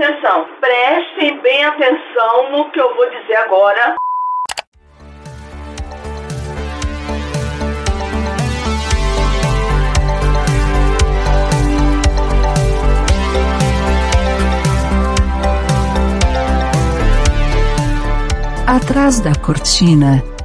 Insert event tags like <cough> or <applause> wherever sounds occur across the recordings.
Atenção, prestem bem atenção no que eu vou dizer agora. Atrás da cortina.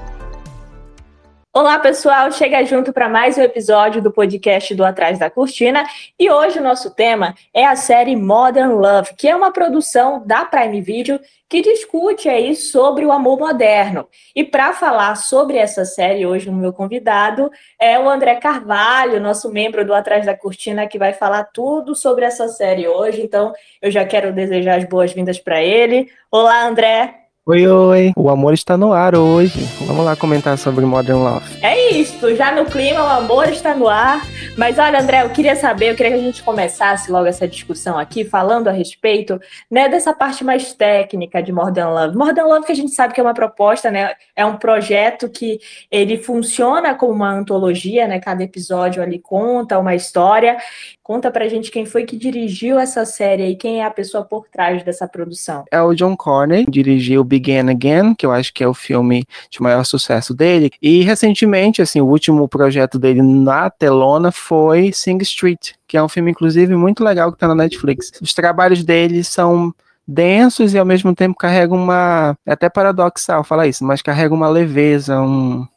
Olá, pessoal! Chega junto para mais um episódio do podcast do Atrás da Cortina. E hoje o nosso tema é a série Modern Love, que é uma produção da Prime Video que discute aí sobre o amor moderno. E para falar sobre essa série, hoje o meu convidado é o André Carvalho, nosso membro do Atrás da Cortina, que vai falar tudo sobre essa série hoje. Então, eu já quero desejar as boas-vindas para ele. Olá, André! Oi, oi! O amor está no ar hoje. Vamos lá comentar sobre Modern Love. É isso, já no clima, o amor está no ar. Mas olha, André, eu queria saber, eu queria que a gente começasse logo essa discussão aqui, falando a respeito né, dessa parte mais técnica de Modern Love. Modern Love, que a gente sabe que é uma proposta, né? É um projeto que ele funciona como uma antologia, né? Cada episódio ali conta uma história. Conta pra gente quem foi que dirigiu essa série e quem é a pessoa por trás dessa produção. É o John Corney, dirigiu Begin Again, que eu acho que é o filme de maior sucesso dele. E recentemente, assim, o último projeto dele na telona foi Sing Street, que é um filme, inclusive, muito legal que tá na Netflix. Os trabalhos dele são densos e ao mesmo tempo carregam uma. É até paradoxal falar isso, mas carrega uma leveza, um,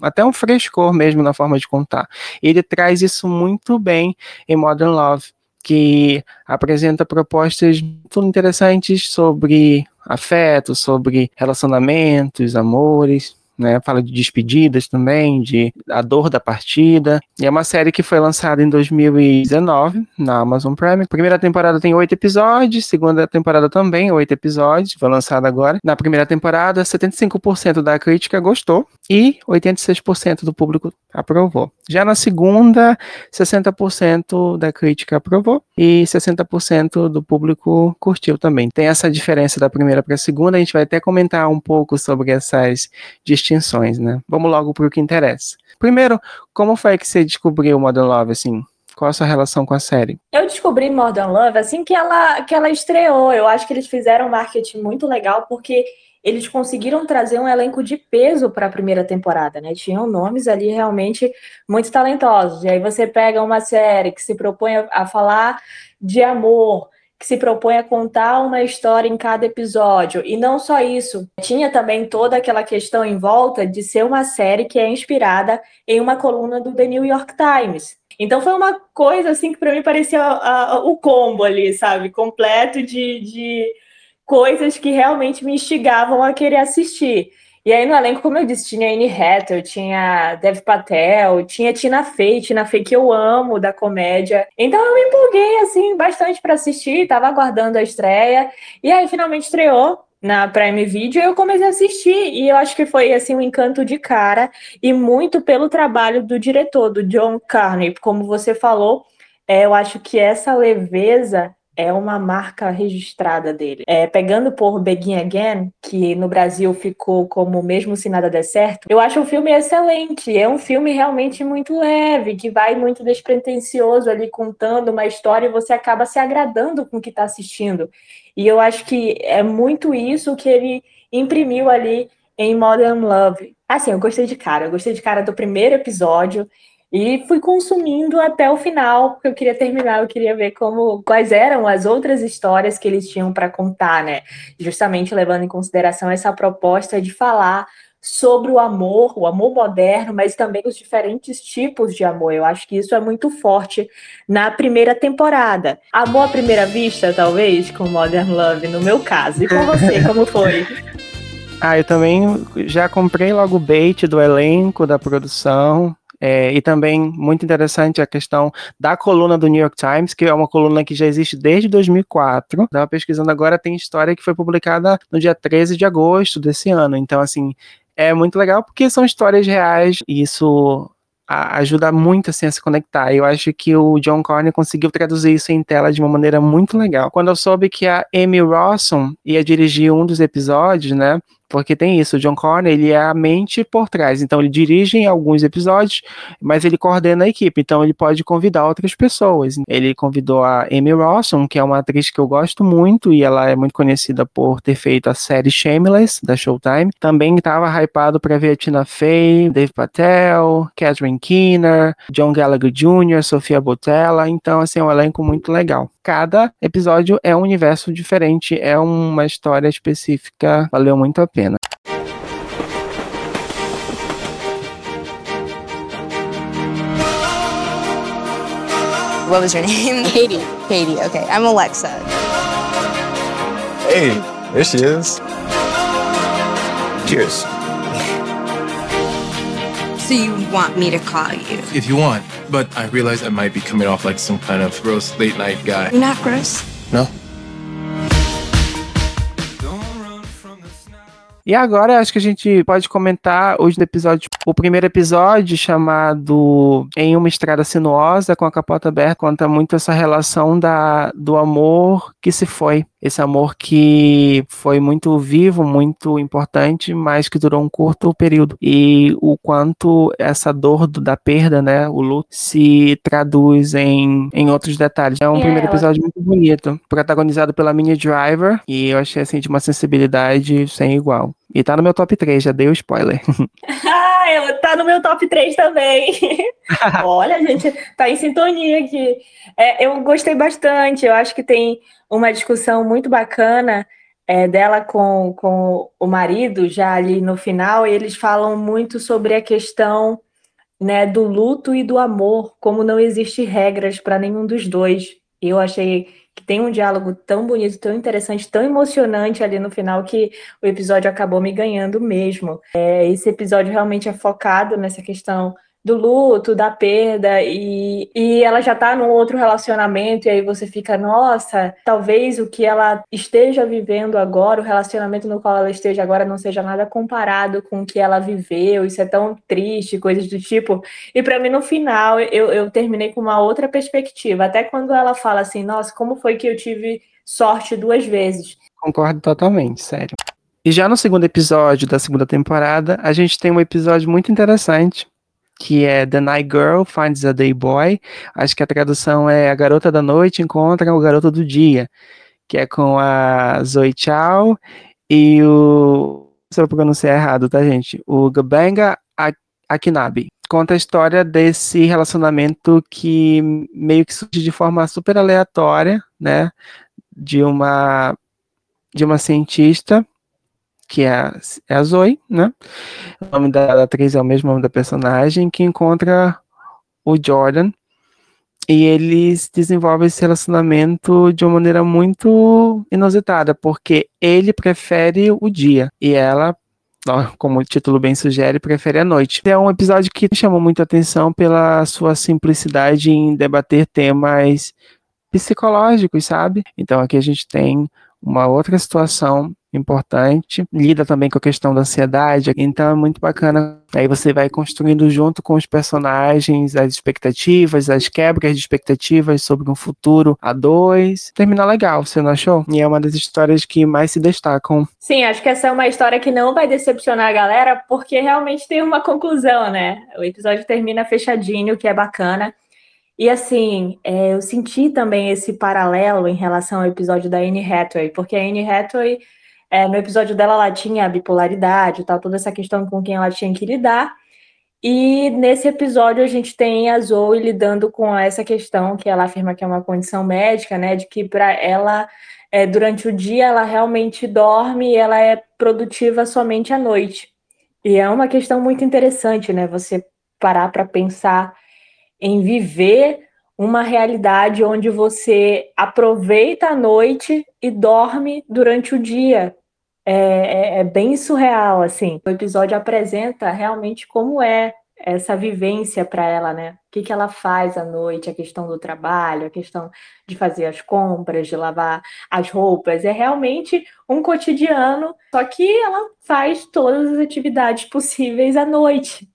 até um frescor mesmo na forma de contar. Ele traz isso muito bem em Modern Love, que apresenta propostas muito interessantes sobre afeto, sobre relacionamentos, amores, né? Fala de despedidas também, de a dor da partida. E é uma série que foi lançada em 2019 na Amazon Prime. Primeira temporada tem oito episódios, segunda temporada também oito episódios, foi lançada agora. Na primeira temporada, 75% da crítica gostou e 86% do público aprovou. Já na segunda, 60% da crítica aprovou e 60% do público curtiu também. Tem essa diferença da primeira para a segunda, a gente vai até comentar um pouco sobre essas distinções, né? Vamos logo para o que interessa. Primeiro, como foi que você descobriu Modern Love, assim? Qual a sua relação com a série? Eu descobri Modern Love assim que ela, que ela estreou. Eu acho que eles fizeram um marketing muito legal, porque eles conseguiram trazer um elenco de peso para a primeira temporada, né? Tinham nomes ali realmente muito talentosos. E aí você pega uma série que se propõe a falar de amor, que se propõe a contar uma história em cada episódio. E não só isso, tinha também toda aquela questão em volta de ser uma série que é inspirada em uma coluna do The New York Times. Então foi uma coisa assim que para mim parecia o combo ali, sabe? Completo de, de coisas que realmente me instigavam a querer assistir. E aí no elenco, como eu disse, tinha Anne Hathaway, tinha Dev Patel, tinha Tina Fey, Tina Fey que eu amo da comédia. Então eu me empolguei assim bastante para assistir, tava aguardando a estreia. E aí finalmente estreou na Prime Video, eu comecei a assistir. E eu acho que foi assim um encanto de cara e muito pelo trabalho do diretor, do John Carney, como você falou, é, eu acho que essa leveza é uma marca registrada dele. É, pegando por Begin Again, que no Brasil ficou como Mesmo Se Nada Der Certo, eu acho o filme excelente. É um filme realmente muito leve, que vai muito despretensioso ali contando uma história e você acaba se agradando com o que está assistindo. E eu acho que é muito isso que ele imprimiu ali em Modern Love. Assim, eu gostei de cara, eu gostei de cara do primeiro episódio. E fui consumindo até o final, porque eu queria terminar, eu queria ver como quais eram as outras histórias que eles tinham para contar, né? Justamente levando em consideração essa proposta de falar sobre o amor, o amor moderno, mas também os diferentes tipos de amor. Eu acho que isso é muito forte na primeira temporada. Amor à primeira vista, talvez, com Modern Love, no meu caso. E com você, <laughs> como foi? Ah, eu também já comprei logo o bait do elenco, da produção. É, e também muito interessante a questão da coluna do New York Times, que é uma coluna que já existe desde 2004. Estava pesquisando agora, tem história que foi publicada no dia 13 de agosto desse ano. Então, assim, é muito legal porque são histórias reais e isso ajuda muito assim a se conectar. Eu acho que o John Corney conseguiu traduzir isso em tela de uma maneira muito legal. Quando eu soube que a Amy Rawson ia dirigir um dos episódios, né? Porque tem isso, o John Connor, ele é a mente por trás, então ele dirige alguns episódios, mas ele coordena a equipe, então ele pode convidar outras pessoas. Ele convidou a Amy Rawson, que é uma atriz que eu gosto muito, e ela é muito conhecida por ter feito a série Shameless, da Showtime. Também estava hypado para ver a Tina Fey, Dave Patel, Catherine Keener, John Gallagher Jr., Sofia Botella, então assim, é um elenco muito legal. Cada episódio é um universo diferente, é uma história específica, valeu muito a What was your <laughs> name? Katie. Katie. Okay, I'm Alexa. Hey, there she is. Cheers. So you want me to call you? If you want, but I realize I might be coming off like some kind of gross late night guy. You're not gross. No? E agora acho que a gente pode comentar os episódios. O primeiro episódio, chamado Em uma Estrada Sinuosa, com a capota aberta, conta muito essa relação da, do amor que se foi. Esse amor que foi muito vivo, muito importante, mas que durou um curto período. E o quanto essa dor do, da perda, né, o luto, se traduz em, em outros detalhes. É um E primeiro episódio muito bonito, protagonizado pela Minnie Driver, e eu achei assim de uma sensibilidade sem igual. E tá no meu top 3, já dei o spoiler. <laughs> Ah, eu, tá no meu top 3 também. <laughs> Olha, gente tá em sintonia aqui. É, eu gostei bastante, eu acho que tem uma discussão muito bacana é, dela com, com o marido, já ali no final, e eles falam muito sobre a questão né, do luto e do amor, como não existe regras para nenhum dos dois. Eu achei que tem um diálogo tão bonito, tão interessante, tão emocionante ali no final que o episódio acabou me ganhando mesmo. É, esse episódio realmente é focado nessa questão do luto, da perda, e, e ela já tá num outro relacionamento, e aí você fica, nossa, talvez o que ela esteja vivendo agora, o relacionamento no qual ela esteja agora, não seja nada comparado com o que ela viveu, isso é tão triste, coisas do tipo. E para mim, no final, eu, eu terminei com uma outra perspectiva, até quando ela fala assim, nossa, como foi que eu tive sorte duas vezes? Concordo totalmente, sério. E já no segundo episódio da segunda temporada, a gente tem um episódio muito interessante, que é The Night Girl Finds a Day Boy. Acho que a tradução é A Garota da Noite Encontra o Garoto do Dia, que é com a Zoe Chow e o. Se eu pronunciar errado, tá, gente? O Gabanga Akinabi. Conta a história desse relacionamento que meio que surge de forma super aleatória, né? De uma, de uma cientista que é a, é a Zoe, né? O nome da atriz é o mesmo nome da personagem, que encontra o Jordan e eles desenvolvem esse relacionamento de uma maneira muito inusitada, porque ele prefere o dia e ela, como o título bem sugere, prefere a noite. É um episódio que chamou muito atenção pela sua simplicidade em debater temas psicológicos, sabe? Então aqui a gente tem uma outra situação importante, lida também com a questão da ansiedade, então é muito bacana. Aí você vai construindo junto com os personagens as expectativas, as quebras de expectativas sobre um futuro a dois. Termina legal, você não achou? E é uma das histórias que mais se destacam. Sim, acho que essa é uma história que não vai decepcionar a galera, porque realmente tem uma conclusão, né? O episódio termina fechadinho, o que é bacana. E assim, é, eu senti também esse paralelo em relação ao episódio da Anne Hathaway, porque a Anne Hathaway, é, no episódio dela, ela tinha a bipolaridade, tal, toda essa questão com quem ela tinha que lidar. E nesse episódio a gente tem a Zoe lidando com essa questão que ela afirma que é uma condição médica, né? De que para ela, é, durante o dia, ela realmente dorme e ela é produtiva somente à noite. E é uma questão muito interessante, né? Você parar para pensar em viver uma realidade onde você aproveita a noite e dorme durante o dia. É, é, é, bem surreal, assim. O episódio apresenta realmente como é essa vivência para ela, né? O que, que ela faz à noite, a questão do trabalho, a questão de fazer as compras, de lavar as roupas. É realmente um cotidiano, só que ela faz todas as atividades <laughs> possíveis à noite.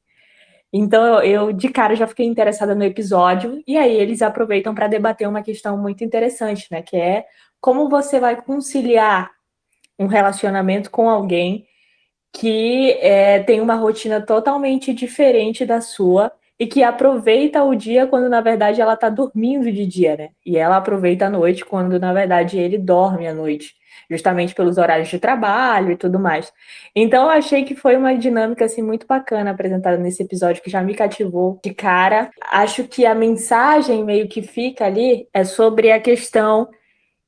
Então eu, de cara já fiquei interessada no episódio e aí eles aproveitam para debater uma questão muito interessante, né? Que é como você vai conciliar um relacionamento com alguém que é, tem uma rotina totalmente diferente da sua e que aproveita o dia quando na verdade ela tá dormindo de dia, né? E ela aproveita a noite quando na verdade ele dorme à noite, justamente pelos horários de trabalho e tudo mais. Então eu achei que foi uma dinâmica assim muito bacana apresentada nesse episódio que já me cativou de cara. Acho que a mensagem meio que fica ali é sobre a questão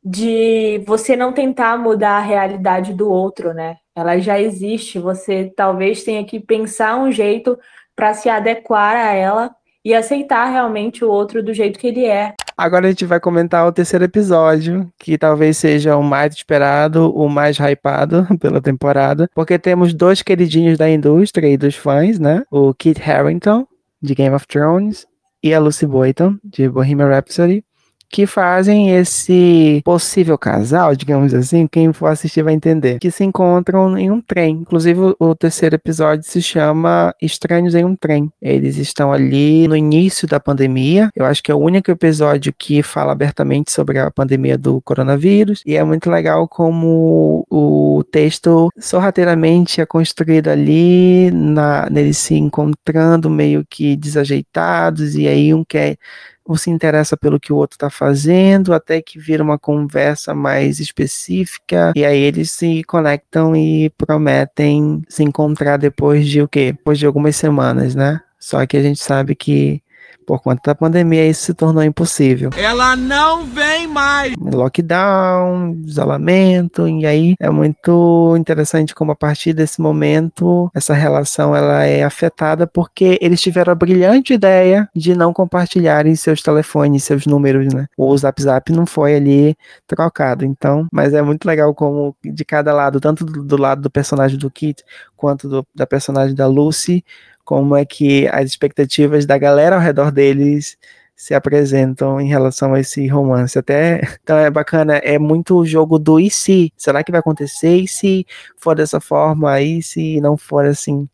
de você não tentar mudar a realidade do outro, né? Ela já existe, você talvez tenha que pensar um jeito para se adequar a ela e aceitar realmente o outro do jeito que ele é. Agora a gente vai comentar o terceiro episódio, que talvez seja o mais esperado, o mais hypado <laughs> pela temporada, porque temos dois queridinhos da indústria e dos fãs, né? O Kit Harington, de Game of Thrones, e a Lucy Boynton, de Bohemian Rhapsody que fazem esse possível casal, digamos assim, quem for assistir vai entender, que se encontram em um trem. Inclusive, o terceiro episódio se chama Estranhos em um Trem. Eles estão ali no início da pandemia. Eu acho que é o único episódio que fala abertamente sobre a pandemia do coronavírus. E é muito legal como o texto sorrateiramente é construído ali, na, neles se encontrando meio que desajeitados, e aí um quer ou se interessa pelo que o outro está fazendo, até que vira uma conversa mais específica, e aí eles se conectam e prometem se encontrar depois de o quê? Depois de algumas semanas, né? Só que a gente sabe que por conta da pandemia, isso se tornou impossível. Ela não vem mais! Lockdown, isolamento, e aí é muito interessante como a partir desse momento essa relação ela é afetada porque eles tiveram a brilhante ideia de não compartilharem seus telefones, seus números, né? O Zap Zap não foi ali trocado, então, mas é muito legal como de cada lado, tanto do, do lado do personagem do Kit quanto do, da personagem da Lucy, como é que as expectativas da galera ao redor deles se apresentam em relação a esse romance. Até <laughs> então é bacana, é muito o jogo do e se. Será que vai acontecer? E se for dessa forma? E se não for assim?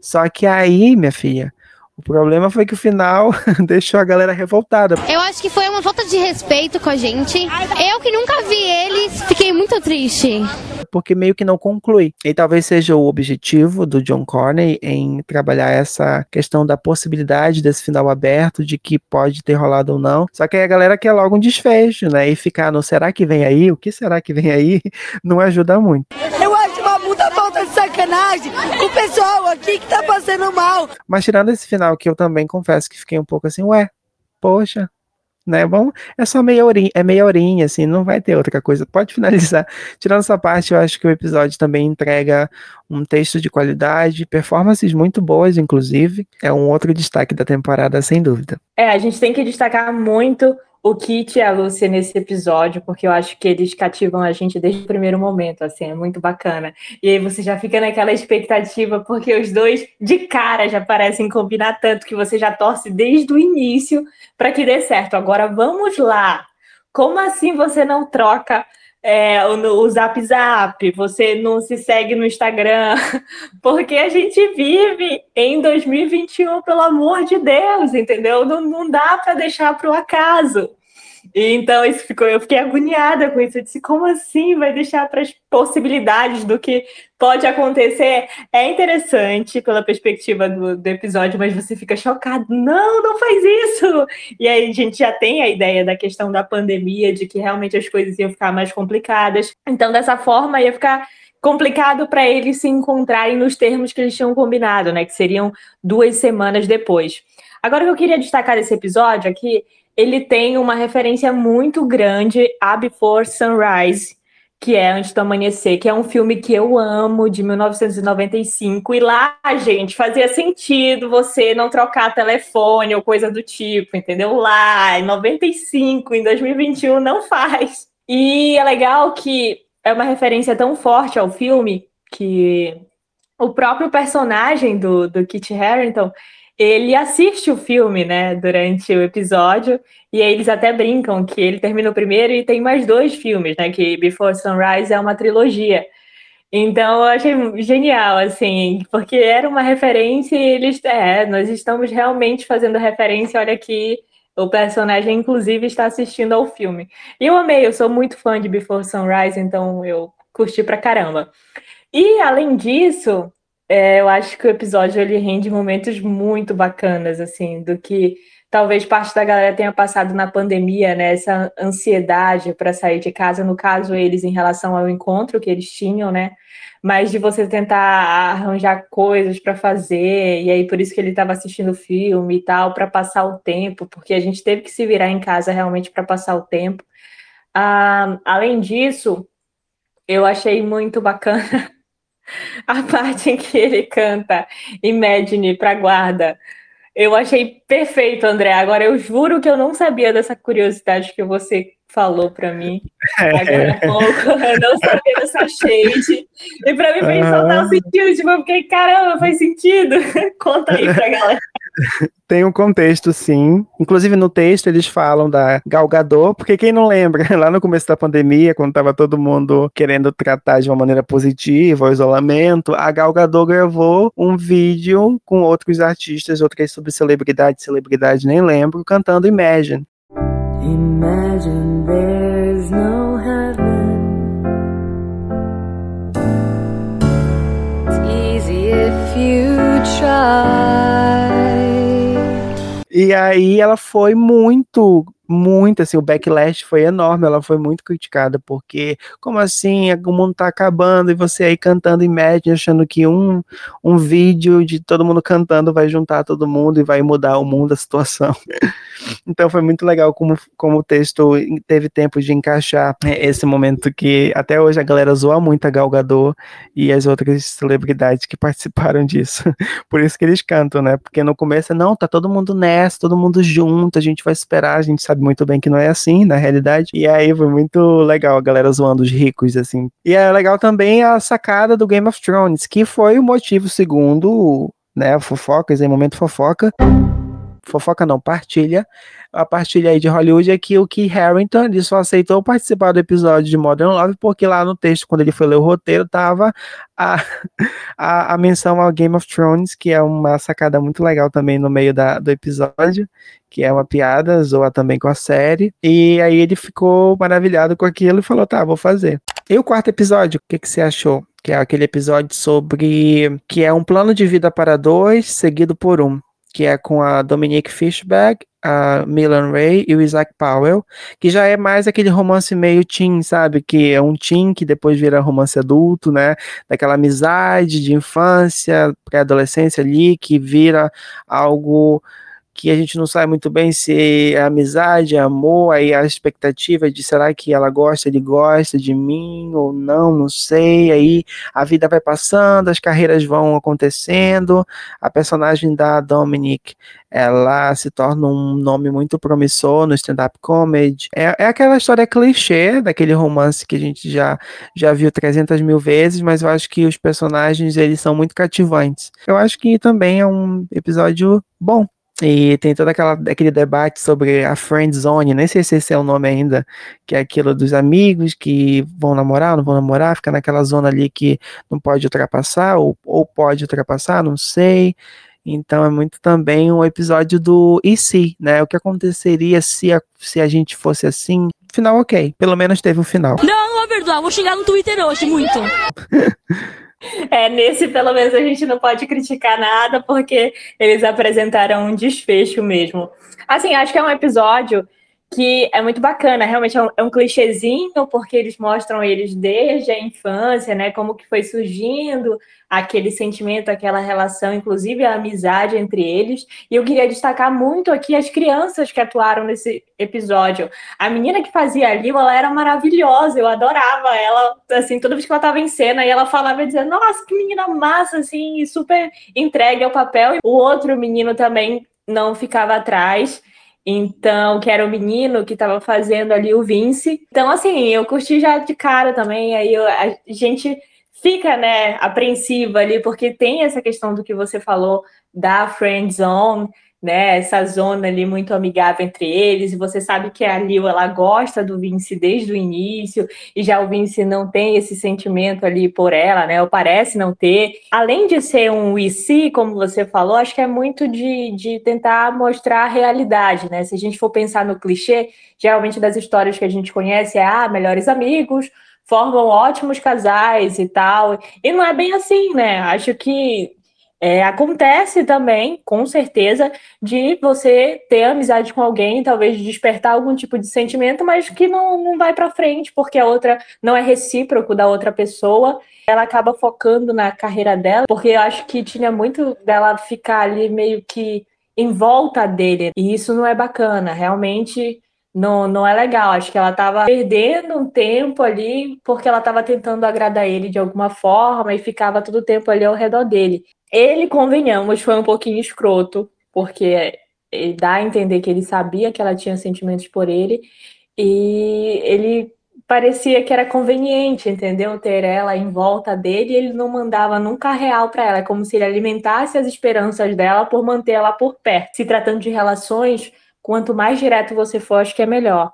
Só que aí, minha filha, o problema foi que o final <laughs> deixou a galera revoltada. Eu acho que foi uma falta de respeito com a gente. Eu que nunca vi eles, fiquei muito triste. Porque meio que não conclui. E talvez seja o objetivo do John Corney em trabalhar essa questão da possibilidade desse final aberto, de que pode ter rolado ou não. Só que aí a galera quer logo um desfecho, né? E ficar no será que vem aí? O que será que vem aí? <laughs> Não ajuda muito. Eu acho uma puta sacanagem o pessoal aqui que tá passando mal. Mas tirando esse final que eu também confesso que fiquei um pouco assim, ué, poxa, né? Bom, é só meia horinha, é meia horinha, assim, não vai ter outra coisa. Pode <laughs> finalizar. Tirando essa parte, eu acho que o episódio também entrega um texto de qualidade, performances muito boas, inclusive. É um outro destaque da temporada, sem dúvida. É, a gente tem que destacar muito o Kit e a Lúcia nesse episódio, porque eu acho que eles cativam a gente desde o primeiro momento, assim, é muito bacana. E aí você já fica naquela expectativa, porque os dois de cara já parecem combinar tanto que você já torce desde o início para que dê certo. Agora vamos lá. Como assim você não troca é, o, o Zap Zap, você não se segue no Instagram, <laughs> porque a gente vive em 2021, pelo amor de Deus, entendeu? Não, não dá para deixar para o acaso. E então isso ficou, eu fiquei agoniada com isso. Eu disse, como assim vai deixar para as possibilidades do que pode acontecer? É interessante pela perspectiva do, do, episódio, mas você fica chocado. Não, não faz isso! E aí a gente já tem a ideia da questão da pandemia, de que realmente as coisas iam ficar mais complicadas. Então, dessa forma, ia ficar complicado para eles se encontrarem nos termos que eles tinham combinado, né? Que seriam duas semanas depois. Agora, o que eu queria destacar desse episódio aqui ele tem uma referência muito grande a Before Sunrise, que é Antes do Amanhecer, que é um filme que eu amo, de 1995. E lá, gente, fazia sentido você não trocar telefone ou coisa do tipo, entendeu? Lá, em 95, em 2021, não faz. E é legal que é uma referência tão forte ao filme que o próprio personagem do, do Kit Harington ele assiste o filme, né, durante o episódio, e aí eles até brincam que ele termina o primeiro e tem mais dois filmes, né, que Before Sunrise é uma trilogia. Então eu achei genial, assim, porque era uma referência e eles, é, nós estamos realmente fazendo referência, olha aqui, o personagem, inclusive, está assistindo ao filme. E eu amei, eu sou muito fã de Before Sunrise, então eu curti pra caramba. E além disso, é, eu acho que o episódio ele rende momentos muito bacanas, assim, do que talvez parte da galera tenha passado na pandemia, né? Essa ansiedade para sair de casa, no caso, eles em relação ao encontro que eles tinham, né? Mas de você tentar arranjar coisas para fazer, e aí por isso que ele estava assistindo filme e tal, para passar o tempo, porque a gente teve que se virar em casa realmente para passar o tempo. Ah, além disso, eu achei muito bacana <laughs> a parte em que ele canta Imagine para guarda. Eu achei perfeito, André. Agora eu juro que eu não sabia dessa curiosidade que você falou para mim. Agora há pouco, <laughs> eu não sabia dessa shade. E para mim fez total sentido. Tipo, eu fiquei, caramba, faz sentido. <laughs> Conta aí pra galera. <laughs> Tem um contexto, sim. Inclusive, no texto, eles falam da Galgador, porque quem não lembra, <laughs> lá no começo da pandemia, quando estava todo mundo querendo tratar de uma maneira positiva o isolamento, a Galgador gravou um vídeo com outros artistas, outras sobre celebridade, celebridade nem lembro, cantando Imagine. Imagine there's no heaven. It's easy if you try. E aí ela foi muito muito, assim, o backlash foi enorme, ela foi muito criticada, porque, como assim, o mundo tá acabando e você aí cantando Imagine, achando que um, um vídeo de todo mundo cantando vai juntar todo mundo e vai mudar o mundo, a situação. <laughs> então foi muito legal como, como o texto teve tempo de encaixar é, esse momento que até hoje a galera zoa muito a Gal Gadot e as outras celebridades que <laughs> participaram disso. Por isso que eles cantam, né? Porque no começo, não, tá todo mundo nessa, todo mundo junto, a gente vai esperar, a gente sabe muito bem que não é assim, na realidade. E aí foi muito legal a galera zoando os ricos, assim. E é legal também a sacada do Game of Thrones, que foi o motivo, segundo, né, fofocas, em momento fofoca. Fofoca não, partilha a partilha aí de Hollywood é que o Key Harrington ele só aceitou participar do episódio de Modern Love porque lá no texto, quando ele foi ler o roteiro, tava a, a, a menção ao Game of Thrones, que é uma sacada muito legal também no meio da, do episódio, que é uma piada, zoa também com a série. E aí ele ficou maravilhado com aquilo e falou: tá, vou fazer. E o quarto episódio, o que, que você achou? Que é aquele episódio sobre que é um plano de vida para dois, seguido por um que é com a Dominique Fishbag, a Milan Ray e o Isaac Powell, que já é mais aquele romance meio teen, sabe? Que é um teen que depois vira romance adulto, né? Daquela amizade de infância, pré-adolescência ali, que vira algo que a gente não sabe muito bem se é amizade, é amor, aí a expectativa de será que ela gosta, ele gosta de mim ou não, não sei. Aí a vida vai passando, as carreiras vão acontecendo. A personagem da Dominic, ela se torna um nome muito promissor no stand-up comedy. É, é aquela história clichê daquele romance que a gente já, já viu 300 mil vezes, mas eu acho que os personagens eles são muito cativantes. Eu acho que também é um episódio bom e tem todo aquela, aquele debate sobre a friend zone, nem sei se esse é o nome ainda, que é aquilo dos amigos que vão namorar, não vão namorar, fica naquela zona ali que não pode ultrapassar, ou, ou pode ultrapassar, não sei. Então é muito também um episódio do e se, né? O que aconteceria se a, se a gente fosse assim? Final ok, pelo menos teve um final. Não, vou perdoar, vou xingar no Twitter hoje, muito. <laughs> É, nesse pelo menos a gente não pode criticar nada, porque eles apresentaram um desfecho mesmo. Assim, acho que é um episódio que é muito bacana, realmente é um, é um clichêzinho, porque eles mostram eles desde a infância, né? Como que foi surgindo aquele sentimento, aquela relação, inclusive a amizade entre eles. E eu queria destacar muito aqui as crianças que atuaram nesse episódio. A menina que fazia ali, ela era maravilhosa, eu adorava ela, assim, toda vez que ela estava em cena, e ela falava dizendo, nossa, que menina massa, assim, super entregue ao papel. E o outro menino também não ficava atrás. Então, que era o menino que estava fazendo ali o Vince. Então, assim, eu curti já de cara também. Aí eu, a gente fica, né, apreensiva ali, porque tem essa questão do que você falou da friend zone, né, essa zona ali muito amigável entre eles, e você sabe que a Lil, ela gosta do Vince desde o início, e já o Vince não tem esse sentimento ali por ela, né, ou parece não ter. Além de ser um see, como você falou, acho que é muito de, de tentar mostrar a realidade, né, se a gente for pensar no clichê, geralmente das histórias que a gente conhece é, ah, melhores amigos, formam ótimos casais e tal. E não é bem assim, né? Acho que é, acontece também, com certeza, de você ter amizade com alguém, talvez despertar algum tipo de sentimento, mas que não, não vai para frente, porque a outra não é recíproco da outra pessoa. Ela acaba focando na carreira dela, porque eu acho que tinha muito dela ficar ali meio que em volta dele, e isso não é bacana. Realmente não, não é legal. Acho que ela estava perdendo um tempo ali porque ela estava tentando agradar ele de alguma forma e ficava todo o tempo ali ao redor dele. Ele, convenhamos, foi um pouquinho escroto, porque dá a entender que ele sabia que ela tinha sentimentos por ele e ele parecia que era conveniente, entendeu? Ter ela em volta dele e ele não mandava nunca real para ela. É como se ele alimentasse as esperanças dela por manter ela por perto. Se tratando de relações, quanto mais direto você for, acho que é melhor.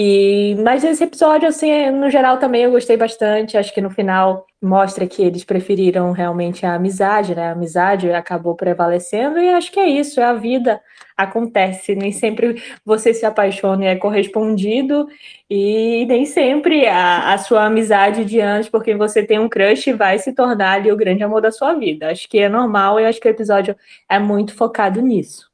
E, mas esse episódio, assim, no geral também eu gostei bastante. Acho que no final mostra que eles preferiram realmente a amizade, né? A amizade acabou prevalecendo e acho que é isso, é a vida. Acontece, nem sempre você se apaixona e é correspondido, e nem sempre a, a sua amizade de antes, porque você tem um crush, vai se tornar ali o grande amor da sua vida. Acho que é normal e acho que o episódio é muito focado nisso.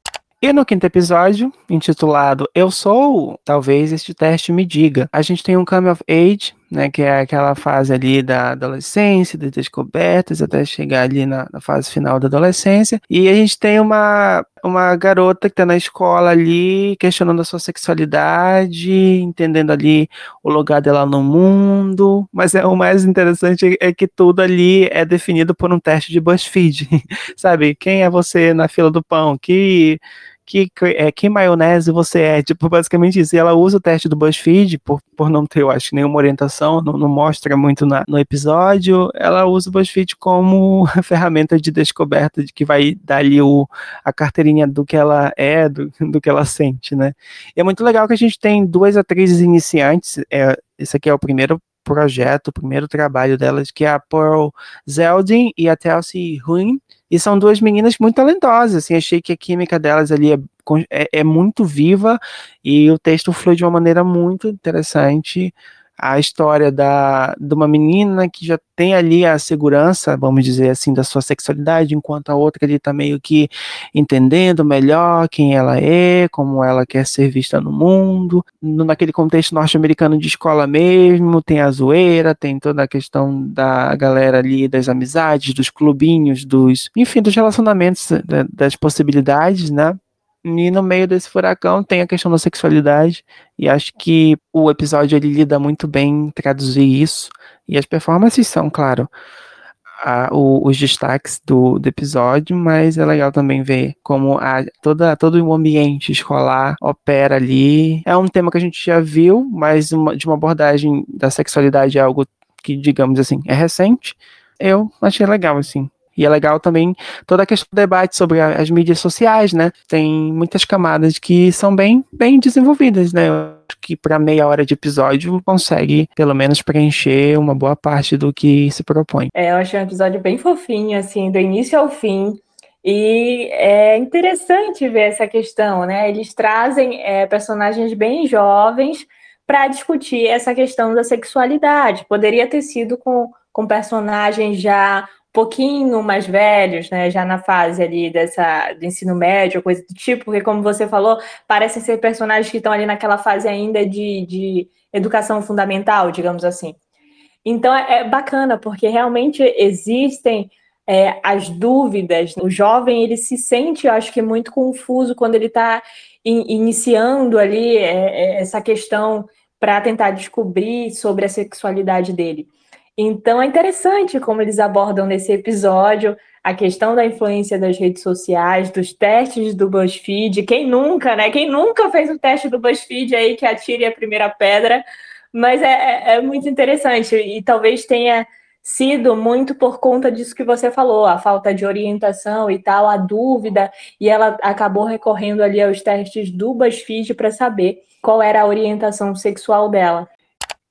E no quinto episódio, intitulado Eu Sou, talvez este teste me diga. A gente tem um coming of age, né, que é aquela fase ali da adolescência, das descobertas, até chegar ali na, na, fase final da adolescência. E a gente tem uma, uma garota que está na escola ali, questionando a sua sexualidade, entendendo ali o lugar dela no mundo. Mas é, o mais interessante é que tudo ali é definido por um teste de BuzzFeed. <laughs> Sabe? Quem é você na fila do pão? Que que, é, que maionese você é, tipo, basicamente isso. E ela usa o teste do BuzzFeed, por, por não ter, eu acho, nenhuma orientação, não, não mostra muito na, no episódio, ela usa o BuzzFeed como <laughs> ferramenta de descoberta de que vai dar ali o, a carteirinha do que ela é, do, do que ela sente, né? E é muito legal que a gente tem duas atrizes iniciantes, é, esse aqui é o primeiro projeto, o primeiro trabalho delas, que é a Pearl Zeldin e a Chelsea Huyn, e são duas meninas muito talentosas, assim, achei que a química delas ali é, é, é muito viva e o texto flui de uma maneira muito interessante a história da, de uma menina que já tem ali a segurança, vamos dizer assim, da sua sexualidade, enquanto a outra ali está meio que entendendo melhor quem ela é, como ela quer ser vista no mundo. Naquele contexto norte-americano de escola mesmo, tem a zoeira, tem toda a questão da galera ali, das amizades, dos clubinhos, dos, enfim, dos relacionamentos, das possibilidades, né? E no meio desse furacão tem a questão da sexualidade, e acho que o episódio ele lida muito bem em traduzir isso. E as performances são, claro, a, o, os destaques do, do, episódio, mas é legal também ver como a, toda, todo o ambiente escolar opera ali. É um tema que a gente já viu, mas uma, de uma abordagem da sexualidade é algo que, digamos assim, é recente. Eu achei legal, assim. E é legal também toda a questão do debate sobre as mídias sociais, né? Tem muitas camadas que são bem, bem desenvolvidas, né? Que para meia hora de episódio consegue, pelo menos, preencher uma boa parte do que se propõe. É, eu achei um episódio bem fofinho, assim, do início ao fim. E é interessante ver essa questão, né? Eles trazem é, personagens bem jovens para discutir essa questão da sexualidade. Poderia ter sido com, com personagens já pouquinho mais velhos, né, já na fase ali dessa do ensino médio, coisa do tipo, porque como você falou, parecem ser personagens que estão ali naquela fase ainda de, de educação fundamental, digamos assim. Então é, é bacana, porque realmente existem é, as dúvidas. O jovem ele se sente, eu acho que muito confuso quando ele está in, iniciando ali é, é essa questão para tentar descobrir sobre a sexualidade dele. Então é interessante como eles abordam nesse episódio a questão da influência das redes sociais, dos testes do BuzzFeed. Quem nunca, né? Quem nunca fez o teste do BuzzFeed aí que atire a primeira pedra. Mas é, é, é muito interessante e talvez tenha sido muito por conta disso que você falou, a falta de orientação e tal, a dúvida, e ela acabou recorrendo ali aos testes do BuzzFeed para saber qual era a orientação sexual dela.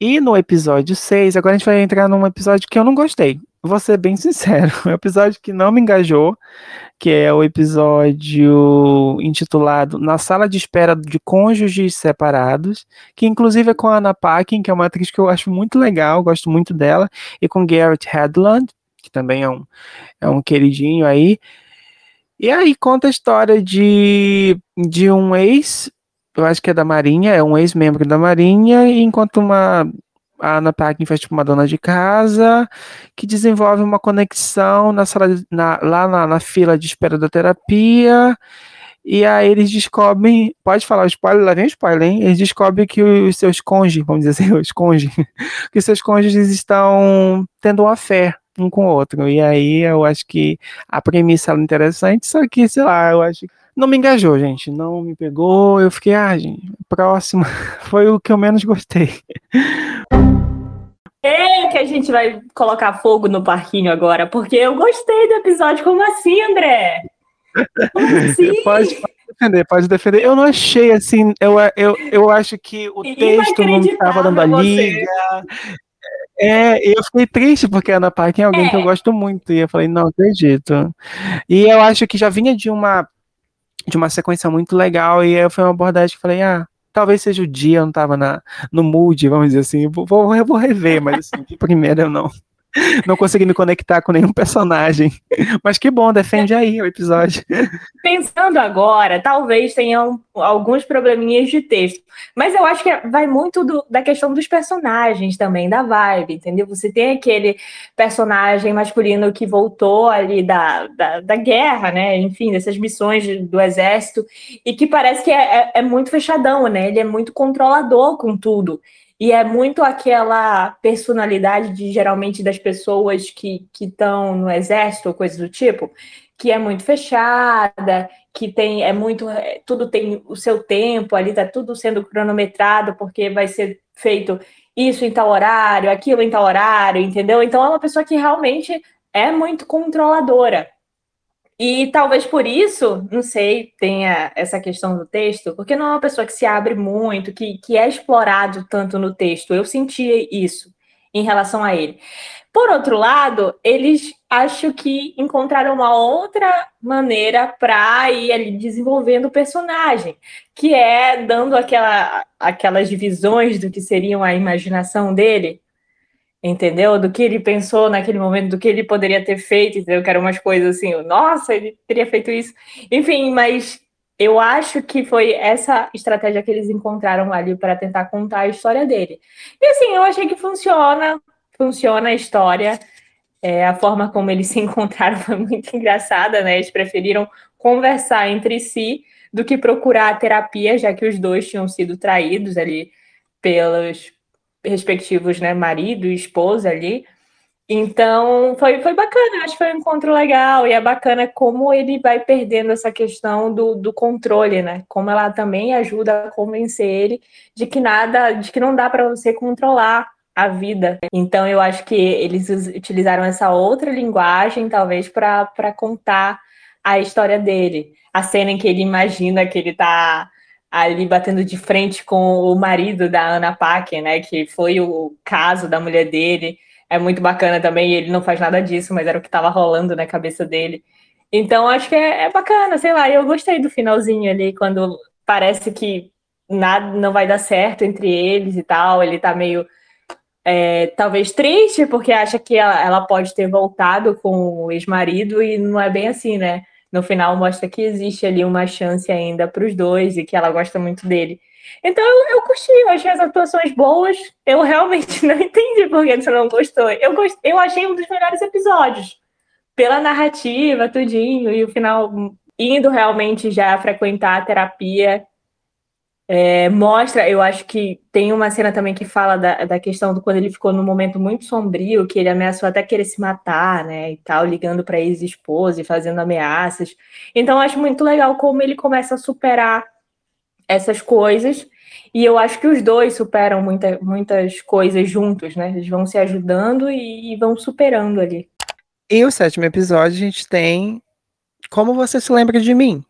E no episódio 6, agora a gente vai entrar num episódio que eu não gostei. vou ser bem <laughs> sincero, é um episódio que não me engajou, que é o episódio intitulado Na Sala de Espera de Cônjuges Separados, que inclusive é com a Anna Paquin, que é uma atriz que eu acho muito legal, gosto muito dela, e com Garrett Hedlund, que também é um, é um queridinho aí. E aí conta a história de, de um ex, eu acho que é da Marinha, é um ex-membro da Marinha, e enquanto uma a Ana Paquin faz tipo uma dona de casa que desenvolve uma conexão na sala na, lá na, na, fila de espera da terapia e aí eles descobrem pode falar o spoiler? Lá vem o spoiler hein? Eles descobrem que os seus cônjuges vamos dizer assim <laughs> os cônjuges que seus cônjuges estão tendo uma fé um com o outro. E aí eu acho que a premissa é interessante só que sei lá eu acho não me engajou, gente. Não me pegou. Eu fiquei, ah, gente, próximo. <laughs> Foi o que eu menos gostei. É que a gente vai colocar fogo no parquinho agora, porque eu gostei do episódio. Como assim, André? Como <laughs> assim? Pode, pode defender, pode defender. Eu não achei assim. Eu, eu, eu acho que o texto não estava dando a liga. É, eu fiquei triste porque a Ana Paquin é alguém é. que eu gosto muito. E eu falei, não acredito. E eu acho que já vinha de uma de uma sequência muito legal, e aí foi uma abordagem que falei, ah, talvez seja o dia, eu não tava na, no mood, vamos dizer assim, vou, vou rever, mas assim, de primeira eu não <laughs> não consegui me conectar com nenhum personagem. Mas que bom, defende aí o episódio. Pensando agora, talvez tenham alguns probleminhas de texto. Mas eu acho que vai muito do, da questão dos personagens também, da vibe, entendeu? Você tem aquele personagem masculino que voltou ali da, da, da guerra, né? Enfim, dessas missões do exército, e que parece que é, é, é muito fechadão, né? Ele é muito controlador com tudo. E é muito aquela personalidade de geralmente das pessoas que estão no exército ou coisas do tipo, que é muito fechada, que tem é muito é, tudo tem o seu tempo ali, tá tudo sendo cronometrado porque vai ser feito isso em tal horário, aquilo em tal horário, entendeu? Então é uma pessoa que realmente é muito controladora. E talvez por isso, não sei, tenha essa questão do texto, porque não é uma pessoa que se abre muito, que, que é explorado tanto no texto. Eu senti isso em relação a ele. Por outro lado, eles acho que encontraram uma outra maneira para ir ali desenvolvendo o personagem, que é dando aquela, aquelas divisões do que seriam a imaginação dele entendeu? Do que ele pensou naquele momento, do que ele poderia ter feito, entendeu? Que eram umas coisas assim, nossa, ele teria feito isso. Enfim, mas eu acho que foi essa estratégia que eles encontraram ali para tentar contar a história dele. E assim, eu achei que funciona, funciona a história. É, a forma como eles <laughs> se encontraram foi muito engraçada, né? Eles preferiram conversar entre si do que procurar a terapia, já que os dois tinham sido traídos ali pelos, respectivos, né, marido e esposa ali. Então, foi, foi bacana, acho que foi um encontro legal, e é bacana como ele vai perdendo essa questão do, do controle, né? Como ela também ajuda a convencer ele de que nada, de que não dá para você controlar a vida. Então, eu acho que eles utilizaram essa outra linguagem, talvez, para contar a história dele. A cena em que ele imagina que ele está ali batendo de frente com o marido da Ana Paquin, né, que foi o caso da mulher dele. É muito bacana também, ele não faz nada disso, mas era o que estava rolando na cabeça dele. Então, acho que é, é, bacana, sei lá, eu gostei do finalzinho ali, quando parece que nada não vai dar certo entre eles e tal, ele tá meio é, talvez triste, porque acha que ela, ela pode ter voltado com o ex-marido e não é bem assim, né? No final mostra que existe ali uma chance ainda para os dois e que ela gosta muito dele. Então eu, eu curti, eu achei as atuações boas. Eu realmente <laughs> não entendi por que você não gostou. Eu, gost... eu achei um dos melhores episódios. Pela narrativa, tudinho, e o final indo realmente já frequentar a terapia é, mostra, eu acho que tem uma cena também que fala da, da questão do quando ele ficou num momento muito sombrio, que ele ameaçou até querer se matar, né, e tal, ligando para ex-esposa e fazendo ameaças. Então, acho muito legal como ele começa a superar essas coisas, e eu acho que os dois superam muita, muitas coisas juntos, né, eles vão se ajudando e, e vão superando ali. E o sétimo episódio, a gente tem Como Você Se Lembra de Mim?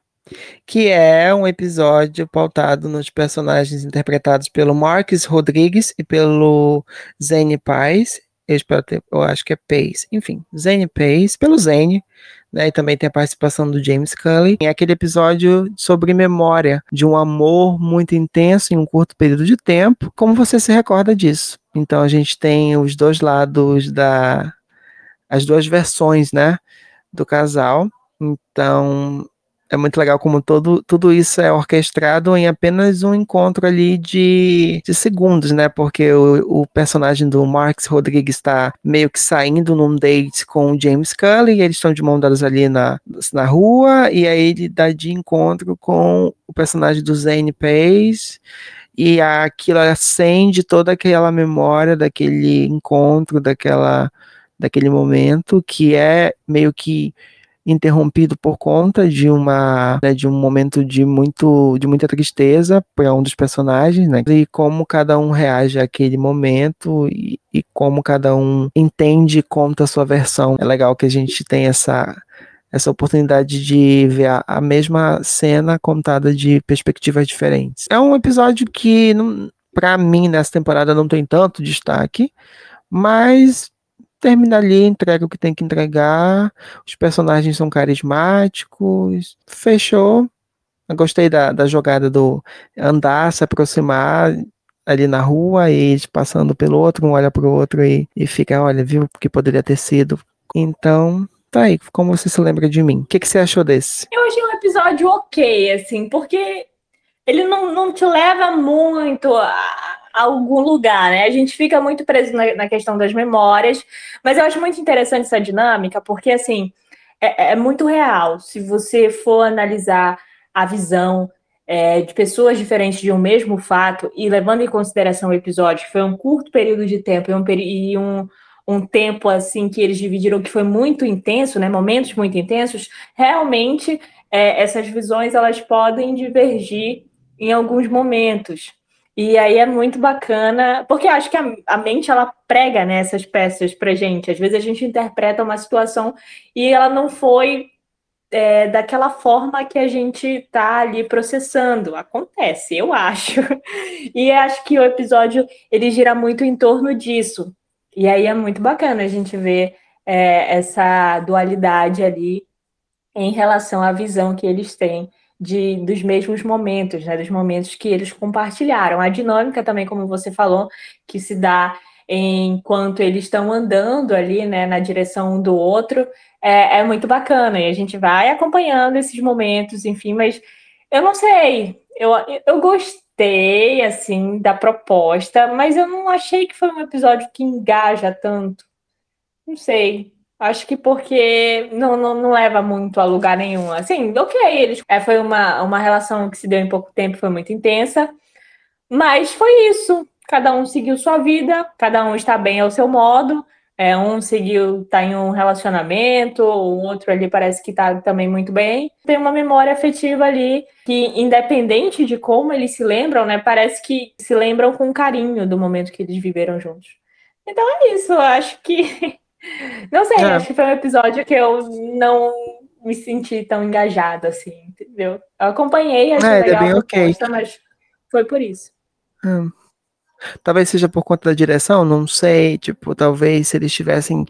Que é um episódio pautado nos personagens interpretados pelo Marcos Rodrigues e pelo Zane Paz. eu ter, eu acho que é Pace, enfim, Zane Pace, pelo Zane, né, e também tem a participação do James Cully. É aquele episódio sobre memória de um amor muito intenso em um curto período de tempo. Como você se recorda disso? Então a gente tem os dois lados da as duas versões, né, do casal. Então é muito legal como todo, tudo isso é orquestrado em apenas um encontro ali de, de segundos, né? Porque o, o personagem do Marx Rodrigues está meio que saindo num date com o James Cully, e eles estão de mão dadas ali na, na rua, e aí ele dá de encontro com o personagem do Zane Pace, e aquilo acende toda aquela memória daquele encontro, daquela daquele momento que é meio que interrompido por conta de uma né, de um momento de muito de muita tristeza para um dos personagens, né? E como cada um reage àquele momento e, e como cada um entende e conta a sua versão. É legal que a gente tem essa essa oportunidade de ver a, a mesma cena contada de perspectivas diferentes. É um episódio que para mim nessa temporada não tem tanto destaque, mas termina ali, entrega o que tem que entregar. Os personagens são carismáticos. Fechou. Eu gostei da, da jogada do andar, se aproximar ali na rua e passando pelo outro, um olha pro outro e, e fica, olha, viu que poderia ter sido. Então, tá aí, como você se lembra de mim? O que, que você achou desse? Eu achei um episódio ok, assim, porque ele não, não te leva muito a, algum lugar, né? A gente fica muito preso na, na, questão das memórias, mas eu acho muito interessante essa dinâmica, porque assim é, é muito real. Se você for analisar a visão é, de pessoas diferentes de um mesmo fato e levando em consideração o episódio, que foi um curto período de tempo e um, e um, um tempo assim que eles dividiram que foi muito intenso, né? Momentos muito intensos, realmente é, essas visões elas podem divergir em alguns momentos. E aí é muito bacana, porque acho que a, a mente ela prega né, essas peças pra gente. Às vezes a gente interpreta uma situação e ela não foi é, daquela forma que a gente tá ali processando. Acontece, eu acho. <laughs> E acho que o episódio ele gira muito em torno disso. E aí é muito bacana a gente ver é, essa dualidade ali em relação à visão que eles têm de, dos mesmos momentos, né, dos momentos que eles compartilharam. A dinâmica também, como você falou, que se dá enquanto eles estão andando ali, né, na direção um do outro, é, é muito bacana. E a gente vai acompanhando esses momentos, enfim, mas eu não sei, eu, eu gostei, assim, da proposta, mas eu não achei que foi um episódio que engaja tanto. Não sei, Acho que porque não, não, não, leva muito a lugar nenhum. Assim, ok, eles, é, foi uma, uma relação que se deu em pouco tempo, foi muito intensa, mas foi isso. Cada um seguiu sua vida, cada um está bem ao seu modo. É, um seguiu, está em um relacionamento, o outro ali parece que está também muito bem. Tem uma memória afetiva ali que, independente de como eles se lembram, né, parece que se lembram com carinho do momento que eles viveram juntos. Então é isso, eu acho que <laughs> Não sei, é. acho que foi um episódio que eu não me senti tão engajada assim, entendeu? Eu acompanhei, achei é, legal é bem ok. mas foi por isso. Hum. Talvez seja por conta da direção, não sei, tipo, talvez se eles tivessem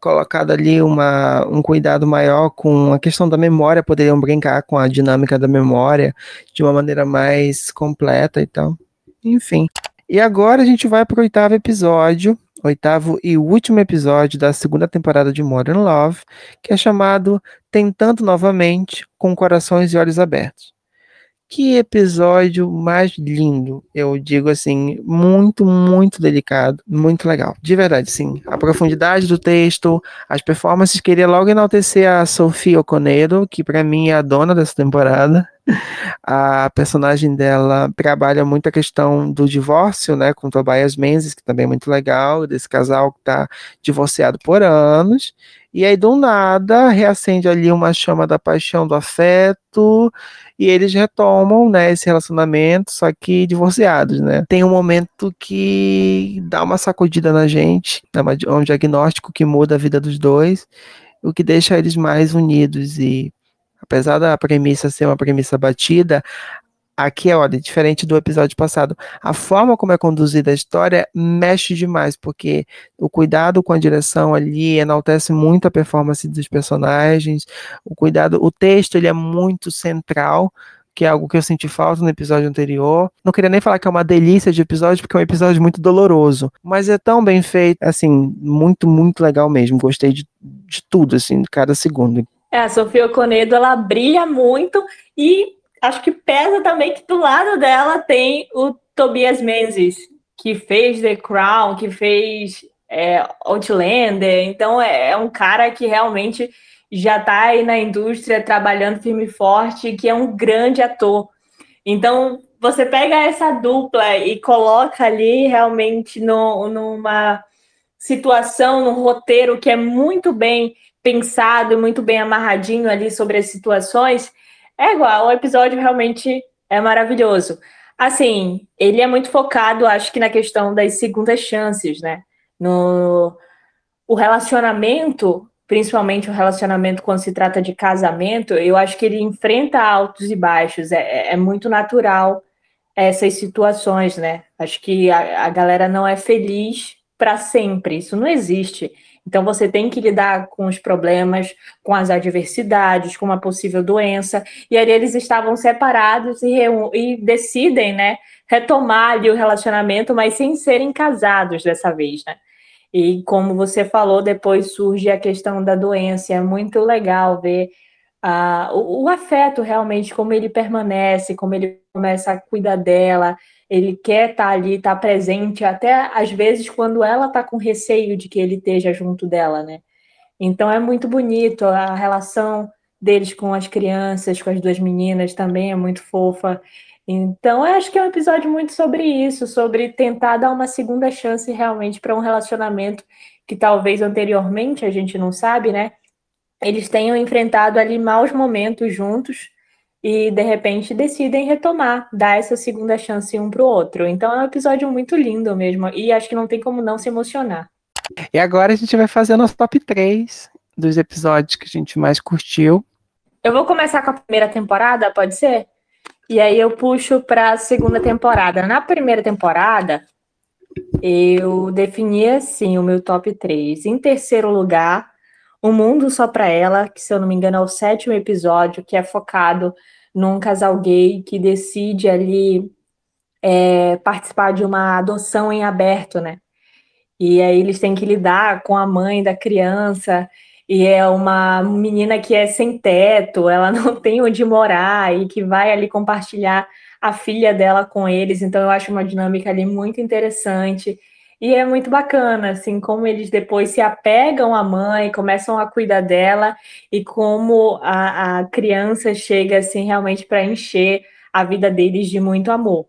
colocado ali uma, um cuidado maior com a questão da memória, poderiam brincar com a dinâmica da memória de uma maneira mais completa e tal. Enfim. E agora a gente vai para o oitavo episódio, oitavo e último episódio da segunda temporada de Modern Love, que é chamado Tentando Novamente, com Corações e Olhos Abertos. Que episódio mais lindo, eu digo assim, muito, muito delicado, muito legal, de verdade, sim. A profundidade do texto, as performances, queria logo enaltecer a Sofia Oconeiro, que para mim é a dona dessa temporada. A personagem dela trabalha muito a questão do divórcio, né, com Tobias Menzies, que também é muito legal, desse casal que está divorciado por anos. E aí, do nada, reacende ali uma chama da paixão, do afeto, e eles retomam, né, esse relacionamento, só que divorciados, né. Tem um momento que dá uma sacudida na gente, é um diagnóstico que muda a vida dos dois, o que deixa eles mais unidos e apesar da premissa ser uma premissa batida, Aqui, olha, diferente do episódio passado, a forma como é conduzida a história mexe demais, porque o cuidado com a direção ali enaltece muito a performance dos personagens, o cuidado, o texto ele é muito central, que é algo que eu senti falta no episódio anterior. Não queria nem falar que é uma delícia de episódio, porque é um episódio muito doloroso, mas é tão bem feito, assim, muito, muito legal mesmo. Gostei de, de tudo, assim, de cada segundo. É, a Sofia Conedo, ela brilha muito e acho que pesa também que do lado dela tem o Tobias Menzies, que fez The Crown, que fez é, Outlander. Então é, é um cara que realmente já está aí na indústria trabalhando firme e forte, que é um grande ator. Então você pega essa dupla e coloca ali realmente no, numa situação, num roteiro que é muito bem pensado, muito bem amarradinho ali sobre as situações é igual, o episódio realmente é maravilhoso. Assim, ele é muito focado, acho que na questão das segundas chances, né? No o relacionamento, principalmente o relacionamento quando se trata de casamento, eu acho que ele enfrenta altos e baixos. É, é, é muito natural essas situações, né? Acho que a, a galera não é feliz para sempre. Isso não existe. Então você tem que lidar com os problemas, com as adversidades, com uma possível doença. E aí eles estavam separados e, e decidem, né, retomar ali o relacionamento, mas sem serem casados dessa vez, né? E como você falou, depois surge a questão da doença. É muito legal ver o, o afeto realmente, como ele permanece, como ele começa a cuidar dela ele quer estar tá ali, estar tá presente, até às vezes quando ela está com receio de que ele esteja junto dela, né? Então é muito bonito a relação deles com as crianças, com as duas meninas também é muito fofa. Então, acho que é um episódio muito sobre isso, sobre tentar dar uma segunda chance realmente para um relacionamento que talvez anteriormente a gente não sabe, né? Eles tenham enfrentado ali maus momentos juntos, e de repente decidem retomar, dar essa segunda chance um para o outro. Então é um episódio muito lindo mesmo, e acho que não tem como não se emocionar. E agora a gente vai fazer nosso top 3 dos episódios que a gente mais curtiu. Eu vou começar com a primeira temporada, pode ser? E aí eu puxo para a segunda temporada. Na primeira temporada, eu defini assim o meu top 3. Em terceiro lugar, O Mundo Só Pra Ela, que se eu não me engano é o sétimo episódio, que é focado num casal gay que decide ali é, participar de uma adoção em aberto, né? E aí eles têm que lidar com a mãe da criança, e é uma menina que é sem teto, ela <laughs> não tem onde morar, e que vai ali compartilhar a filha dela com eles, então eu acho uma dinâmica ali muito interessante. E é muito bacana, assim, como eles depois se apegam à mãe, começam a cuidar dela e como a, a criança chega, assim, realmente para encher a vida deles de muito amor.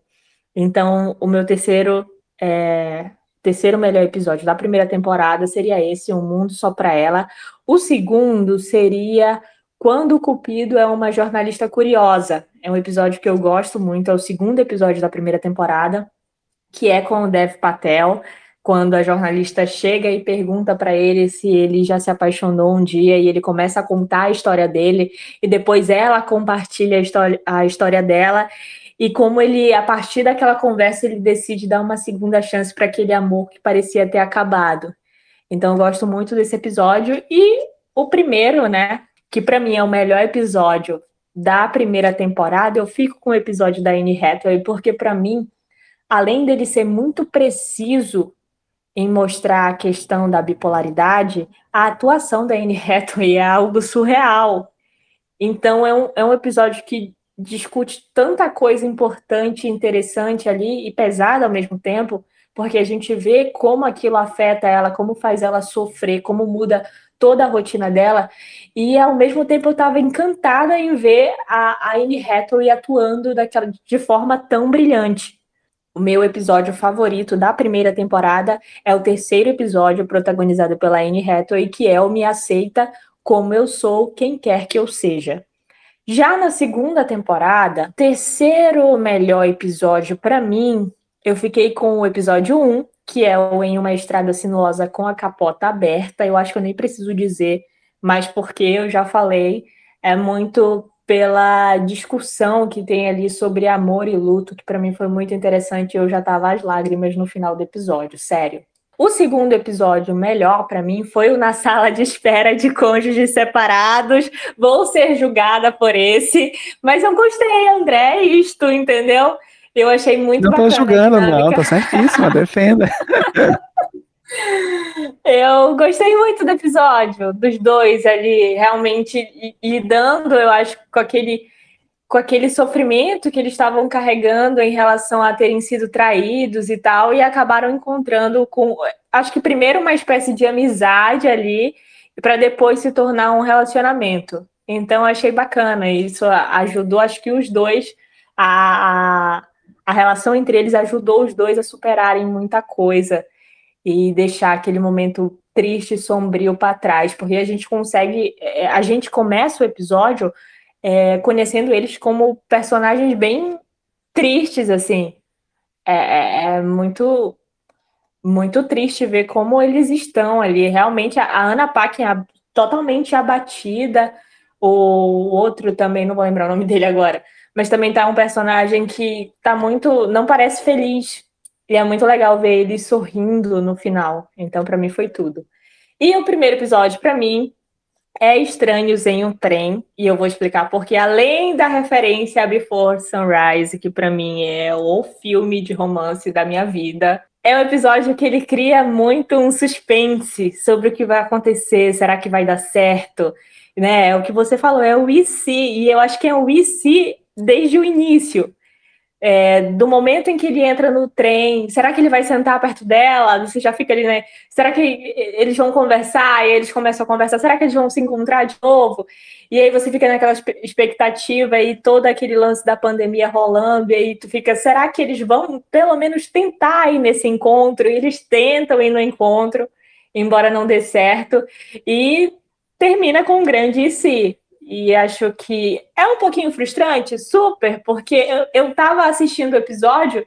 Então, o meu terceiro, é, terceiro melhor episódio da primeira temporada seria esse, Um Mundo Só para Ela. O segundo seria Quando o Cupido é uma jornalista curiosa. É um episódio que eu gosto muito, é o segundo episódio da primeira temporada que é com o Dev Patel, quando a jornalista chega e pergunta para ele se ele já se apaixonou um dia e ele começa a contar a história dele e depois ela compartilha a história, a história dela e como ele a partir daquela conversa ele decide dar uma segunda chance para aquele amor que parecia ter acabado. Então eu gosto muito desse episódio e o primeiro, né, que para mim é o melhor episódio da primeira temporada, eu fico com o episódio da Anne Hathaway porque para mim além dele ser muito preciso em mostrar a questão da bipolaridade, a atuação da Anne Hathaway é algo surreal. Então, é um, é um episódio que discute tanta coisa importante, interessante ali e pesada ao mesmo tempo, porque a gente vê como aquilo afeta ela, como faz ela sofrer, como muda toda a rotina dela. E ao mesmo tempo eu estava encantada em ver a, a Anne Hathaway atuando daquela, de forma tão brilhante. O meu episódio favorito da primeira temporada é o terceiro episódio, protagonizado pela Anne Hathaway, que é o Me Aceita Como Eu Sou, Quem Quer Que Eu Seja. Já na segunda temporada, terceiro melhor episódio para mim, eu fiquei com o episódio 1, que é o Em Uma Estrada Sinuosa com a Capota Aberta. Eu acho que eu nem preciso dizer, mas porque eu já falei, é muito pela discussão que tem ali sobre amor e luto, que para mim foi muito interessante. Eu já tava às lágrimas no final do episódio, sério. O segundo episódio melhor para mim foi o Na Sala de Espera de Cônjuges Separados. Vou ser julgada por esse, mas eu gostei, André, isto, entendeu? Eu achei muito não bacana. Não tô julgando, não, tô certíssima, defenda. <laughs> Eu gostei muito do episódio, dos dois ali, realmente lidando, eu acho, com aquele, com aquele sofrimento que eles estavam carregando em relação a terem sido traídos e tal, e acabaram encontrando com, acho que primeiro uma espécie de amizade ali, para depois se tornar um relacionamento. Então, achei bacana, isso ajudou, acho que os dois, a, a, a relação entre eles ajudou os dois a superarem muita coisa e deixar aquele momento triste e sombrio para trás, porque a gente consegue, é, a gente começa o episódio é, conhecendo eles como personagens bem tristes, assim. É, é, é, muito muito triste ver como eles estão ali. Realmente, a Ana Paquin é totalmente abatida, o outro também, não vou lembrar o nome dele agora, mas também tá um personagem que tá muito, não parece feliz e é muito legal ver ele sorrindo no final. Então, para mim, foi tudo. E o primeiro episódio, para mim, é Estranhos em um Trem. E eu vou explicar porque, além da referência a Before Sunrise, que para mim é o filme de romance da minha vida, é um episódio que ele cria muito um suspense sobre o que vai acontecer, será que vai dar certo? Né? O que você falou, é o IC, e eu acho que é o IC desde o início. É, do momento em que ele entra no trem, será que ele vai sentar perto dela? Você já fica ali, né? Será que eles vão conversar? E eles começam a conversar. Será que eles vão se encontrar de novo? E aí você fica naquela expectativa e todo aquele lance da pandemia rolando. E aí tu fica, será que eles vão pelo menos tentar ir nesse encontro? E eles tentam ir no encontro, embora não dê certo. E termina com um grande si. E acho que é um pouquinho frustrante, super, porque eu, eu tava assistindo o episódio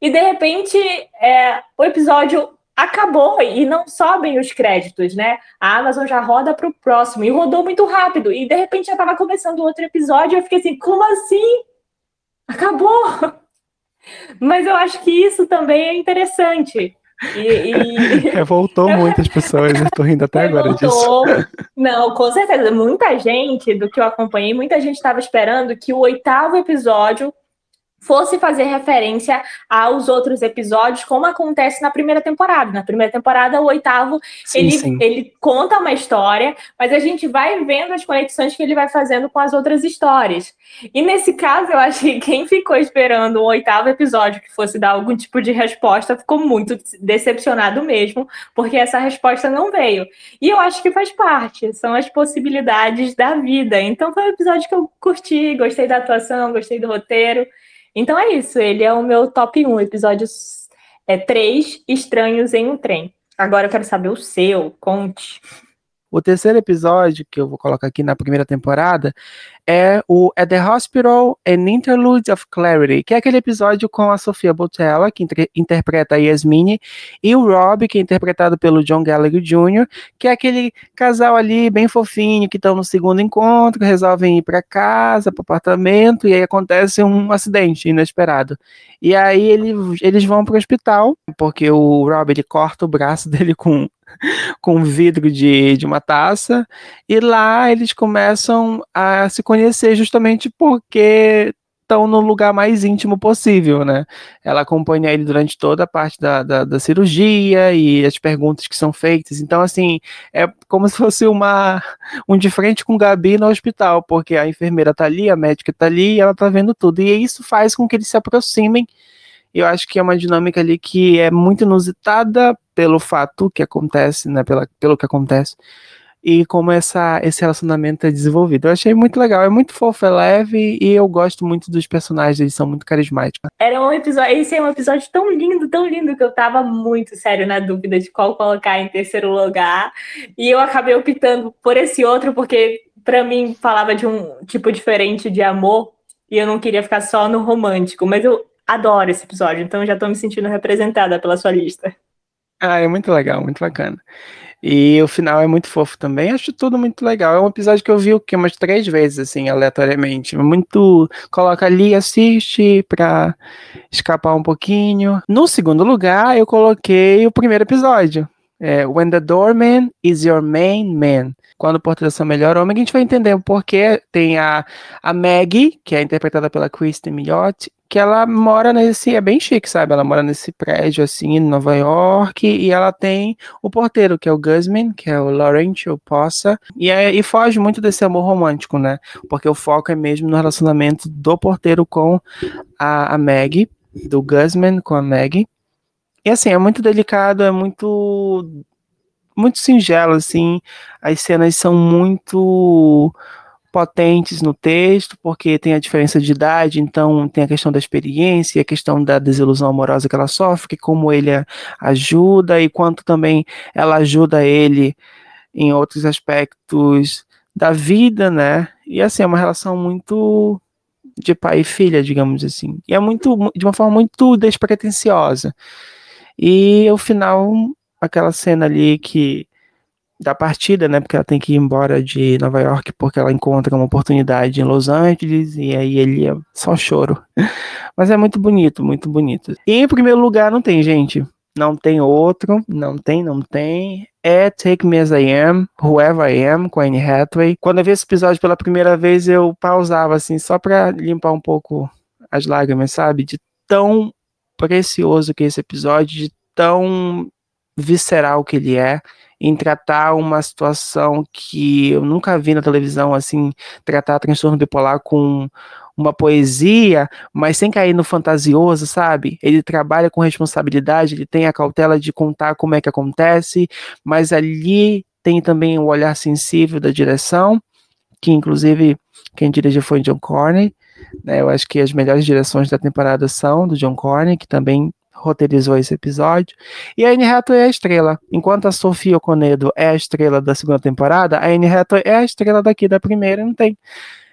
e de repente é, o episódio acabou e não sobem os créditos, né? A Amazon já roda para o próximo e rodou muito rápido. E de repente já estava começando outro episódio eu fiquei assim, como assim? Acabou! <laughs> Mas eu acho que isso também é interessante. E, e... <laughs> Revoltou <laughs> muitas pessoas, estou rindo até agora disso. <laughs> Não, com certeza. Muita gente, do que eu acompanhei, muita gente estava esperando que o oitavo episódio fosse fazer referência aos outros episódios, como acontece na primeira temporada. Na primeira temporada, o oitavo, sim, ele, sim. ele conta uma história, mas a gente vai vendo as conexões que ele vai fazendo com as outras histórias. E nesse caso, eu acho que quem ficou esperando o oitavo episódio que fosse dar algum tipo de resposta ficou muito decepcionado mesmo, porque essa resposta não veio. E eu acho que faz parte, são as possibilidades da vida. Então foi um episódio que eu curti, gostei da atuação, gostei do roteiro. Então é isso, ele é o meu top 1, episódios é, 3 Estranhos em um Trem. Agora eu quero saber o seu, conte. O terceiro episódio, que eu vou colocar aqui na primeira temporada, é o At the Hospital An Interlude of Clarity, que é aquele episódio com a Sofia Botella, que inter interpreta a Yasmine, e o Rob, que é interpretado pelo John Gallagher Jr., que é aquele casal ali bem fofinho, que estão no segundo encontro, resolvem ir para casa, para apartamento, e aí acontece um acidente inesperado. E aí ele, eles vão para o hospital, porque o Rob ele corta o braço <laughs> dele com com vidro de, de uma taça, e lá eles começam a se conhecer justamente porque estão no lugar mais íntimo possível, né? Ela acompanha ele durante toda a parte da, da, da, cirurgia e as perguntas que são feitas. Então, assim, é como se fosse uma um de frente com Gabi no hospital, porque a enfermeira tá ali, a médica tá ali ela tá vendo tudo. E isso faz com que eles se aproximem. Eu acho que é uma dinâmica ali que é muito inusitada pelo fato que acontece, né? Pela, pelo que acontece e como essa, esse relacionamento é desenvolvido. Eu achei muito legal, é muito fofo, é leve e eu gosto muito dos personagens, eles são muito carismáticos. Era um episódio, esse é um episódio tão lindo, tão lindo que eu tava muito sério na dúvida de qual colocar em terceiro lugar e eu acabei optando por esse outro porque para mim falava de um tipo diferente de amor e eu não queria ficar só no romântico, mas eu adoro esse episódio, então já tô me sentindo representada pela sua lista. Ah, é muito legal, muito bacana. E o final é muito fofo também. Acho tudo muito legal. É um episódio que eu vi o que umas três vezes, assim, aleatoriamente. Muito. Coloca ali, assiste pra escapar um pouquinho. No segundo lugar, eu coloquei o primeiro episódio. É, When the Doorman is your main man. Quando o porteiro é seu melhor homem, a gente vai entender o porquê. Tem a, a Maggie, que é interpretada pela Kristen Millot, que ela mora nesse, é bem chique, sabe? Ela mora nesse prédio, assim, em Nova York, e ela tem o porteiro, que é o Guzman, que é o Laurentio Possa, e, é, e foge muito desse amor romântico, né? Porque o foco é mesmo no relacionamento do porteiro com a, a Maggie, do Guzman com a Maggie. E assim, é muito delicado, é muito muito singelo, assim, as cenas são muito potentes no texto, porque tem a diferença de idade, então tem a questão da experiência, a questão da desilusão amorosa que ela sofre, como ele ajuda e quanto também ela ajuda ele em outros aspectos da vida, né? E assim, é uma relação muito de pai e filha, digamos assim. E é muito de uma forma muito despretensiosa. E o final, aquela cena ali que da partida, né? Porque ela tem que ir embora de Nova York porque ela encontra uma oportunidade em Los Angeles e aí ele é só choro. <laughs> Mas é muito bonito, muito bonito. E em primeiro lugar não tem, gente. Não tem outro, não tem, não tem. É Take Me As I Am, Whoever I Am, com Anne Hathaway. Quando eu vi esse episódio pela primeira vez, eu pausava, assim, só pra limpar um pouco as lágrimas, sabe? De tão precioso que é esse episódio, de tão visceral que ele é em tratar uma situação que eu nunca vi na televisão, assim, tratar transtorno bipolar com uma poesia, mas sem cair no fantasioso, sabe? Ele trabalha com responsabilidade, ele tem a cautela de contar como é que acontece, mas ali tem também o olhar sensível da direção, que inclusive quem dirigiu foi John Corney, né? Eu acho que as melhores direções da temporada são do John Corney, que também roteirizou esse episódio. E a Anne Hathaway é a estrela. Enquanto a Sofia Oconedo é a estrela da segunda temporada, a Anne Hathaway é a estrela daqui da primeira, não tem.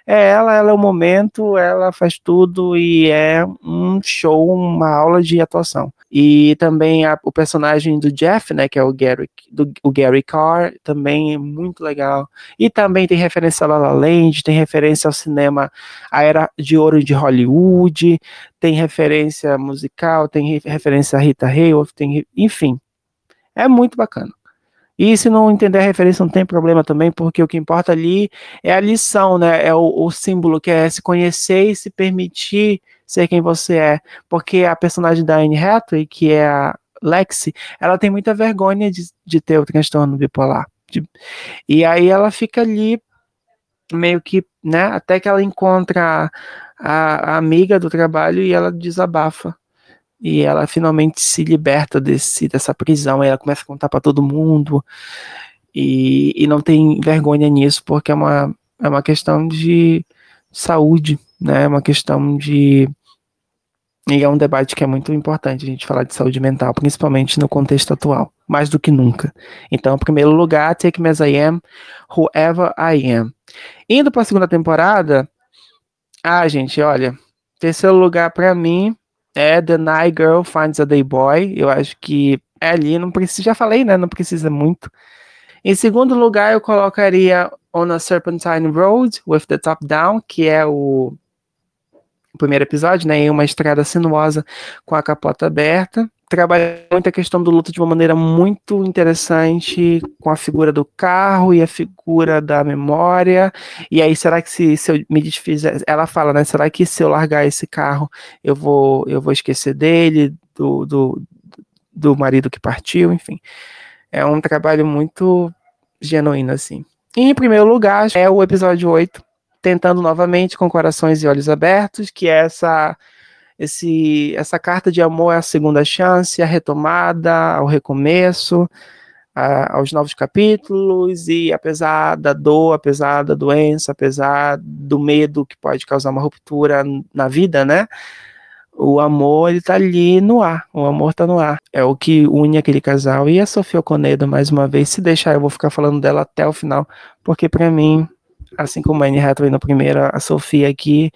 É ela, ela é o momento, ela faz tudo e é um show, uma aula de atuação. E também a, o personagem do Jeff, né, que é o Gary, do, o Gary Carr, também é muito legal. E também tem referência a La La Land, tem referência ao cinema, a era de ouro de Hollywood, tem referência musical, tem referência a Rita Hayworth, tem, enfim, é muito bacana. E se não entender a referência, não tem problema também, porque o que importa ali é a lição, né? É o, o símbolo que é se conhecer e se permitir ser quem você é. Porque a personagem da Anne Hathaway, que é a Lexi, ela tem muita vergonha de, de ter o transtorno bipolar. De, e aí ela fica ali meio que, né, até que ela encontra a, a amiga do trabalho e ela desabafa e ela finalmente se liberta desse, dessa prisão, ela começa a contar para todo mundo e, e não tem vergonha nisso, porque é uma, é uma questão de saúde, né? É uma questão de. E é um debate que é muito importante a gente falar de saúde mental, principalmente no contexto atual, mais do que nunca. Então, em primeiro lugar, Take Me As I Am, Whoever I Am. Indo para a segunda temporada, ah, gente, olha, terceiro lugar para mim é The Night Girl Finds a Day Boy. Eu acho que é ali, não precisa, já falei, né? Não precisa muito. Em segundo lugar, eu colocaria On a Serpentine Road with the Top Down, que é o, primeiro episódio, né? Em uma estrada sinuosa com a capota aberta trabalha muito a questão do luto de uma maneira muito interessante, com a figura do carro e a figura da memória. E aí, será que se, se eu me desfizer. Ela fala, né? Será que se eu largar esse carro, eu vou, eu vou esquecer dele, do, do, do marido que partiu, enfim. É um trabalho muito genuíno, assim. E, em primeiro lugar, é o episódio 8, tentando novamente com corações e olhos abertos, que é essa esse, essa carta de amor é a segunda chance, a retomada, ao recomeço, a, aos novos capítulos, e apesar da dor, apesar da doença, apesar do medo que pode causar uma ruptura na vida, né? O amor, ele tá ali no ar, o amor tá no ar. É o que une aquele casal. E a Sofia Conedo, mais uma vez, se deixar, eu vou ficar falando dela até o final, porque para mim, assim como a Anne Hathaway na primeira, a Sofia aqui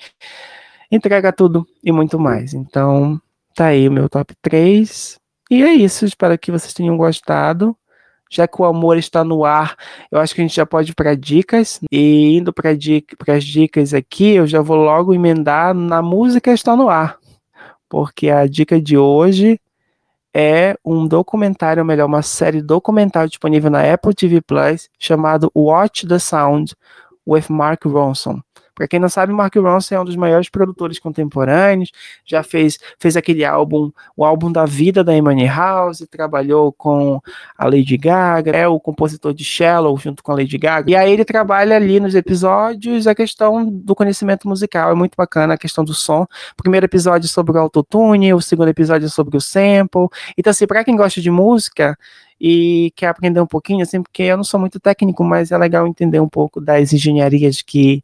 entrega tudo e muito mais. Então, tá aí o meu top 3. E é isso, espero que vocês tenham gostado. Já que o amor está no ar, eu acho que a gente já pode ir para dicas. E indo para dica, as dicas aqui, eu já vou logo emendar na música está no ar. Porque a dica de hoje é um documentário, ou melhor, uma série documental disponível na Apple TV Plus, chamado Watch the Sound with Mark Ronson. Para quem não sabe, Mark Ronson é um dos maiores produtores contemporâneos, já fez, fez aquele álbum, o álbum da vida da Emily House, trabalhou com a Lady Gaga, é o compositor de Shallow junto com a Lady Gaga. E aí ele trabalha ali nos episódios a questão do conhecimento musical, é muito bacana a questão do som. O primeiro episódio sobre o autotune, o segundo episódio sobre o sample. Então assim, para quem gosta de música, e quer aprender um pouquinho, assim, porque eu não sou muito técnico, mas é legal entender um pouco das engenharias que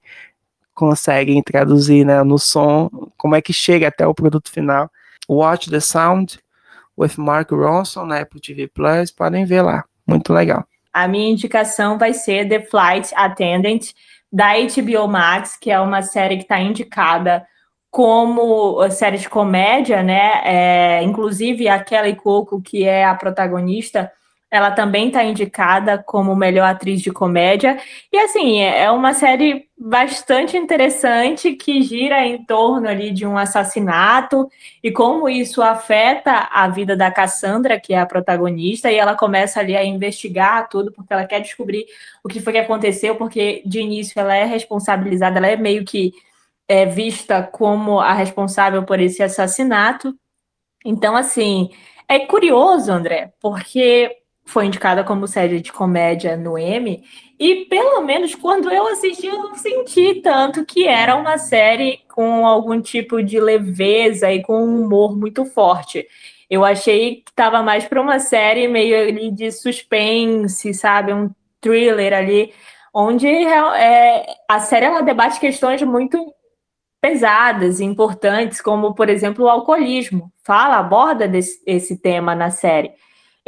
conseguem traduzir né, no som, como é que chega até o produto final. Watch the Sound with Mark Ronson na Apple TV Plus, podem ver lá, muito legal. A minha indicação vai ser The Flight Attendant da HBO Max, que é uma série que está indicada como série de comédia, né? É, inclusive a Kelly Coco, que é a protagonista, ela também está indicada como melhor atriz de comédia. E assim, é, é uma série bastante interessante que gira em torno ali de um assassinato e como isso afeta a vida da Cassandra, que é a protagonista, e ela começa ali a investigar tudo porque ela quer descobrir o que foi que aconteceu, porque de início ela é responsabilizada, ela é meio que é, vista como a responsável por esse assassinato. Então, assim, é curioso, André, porque foi indicada como série de comédia no M, e pelo menos quando eu assisti, eu não senti tanto que era uma série com algum tipo de leveza e com um humor muito forte. Eu achei que estava mais para uma série meio ali de suspense, sabe? Um thriller ali, onde é, a série ela debate questões muito pesadas e importantes, como, por exemplo, o alcoolismo. Fala, aborda desse, esse tema na série.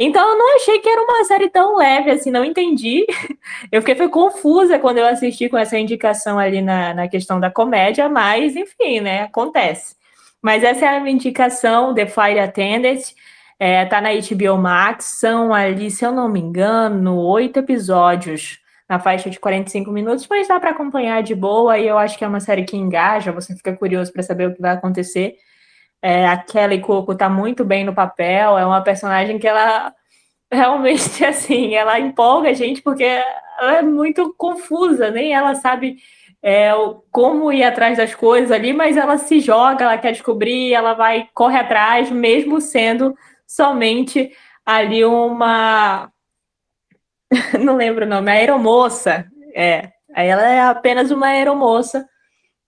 Então eu não achei que era uma série tão leve assim, não entendi. <laughs> Eu fiquei foi confusa quando eu assisti com essa indicação ali na, na questão da comédia, mas enfim, né? Acontece. Mas essa é a minha indicação, The Flight Attendant. É, tá na HBO Max, são ali, se eu não me engano, oito episódios na faixa de 45 minutos, mas dá para acompanhar de boa e eu acho que é uma série que engaja, você fica curioso para saber o que vai acontecer. É, a Kelly Coco tá muito bem no papel, é uma personagem que ela <laughs> realmente, <laughs> assim, ela empolga a gente porque ela é muito confusa, nem ela sabe é, como ir atrás das coisas ali, mas ela se joga, ela quer descobrir, ela vai, corre atrás, mesmo sendo somente ali uma. <laughs> Não lembro o nome, a aeromoça. É, ela é apenas uma aeromoça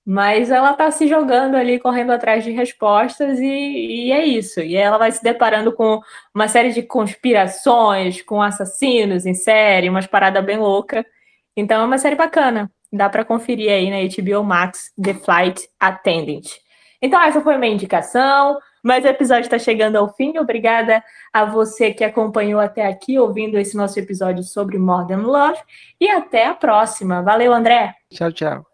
mas ela está se jogando ali, correndo atrás de respostas, e, e, é isso. E ela vai se deparando com uma série de conspirações, com assassinos em série, umas paradas bem loucas. Então é uma série bacana. Dá para conferir aí na HBO Max The Flight Attendant. Então, essa foi minha indicação. Mas o episódio está chegando ao fim. Obrigada a você que acompanhou até aqui, ouvindo esse nosso episódio sobre Modern Love. E até a próxima. Valeu, André. Tchau, tchau.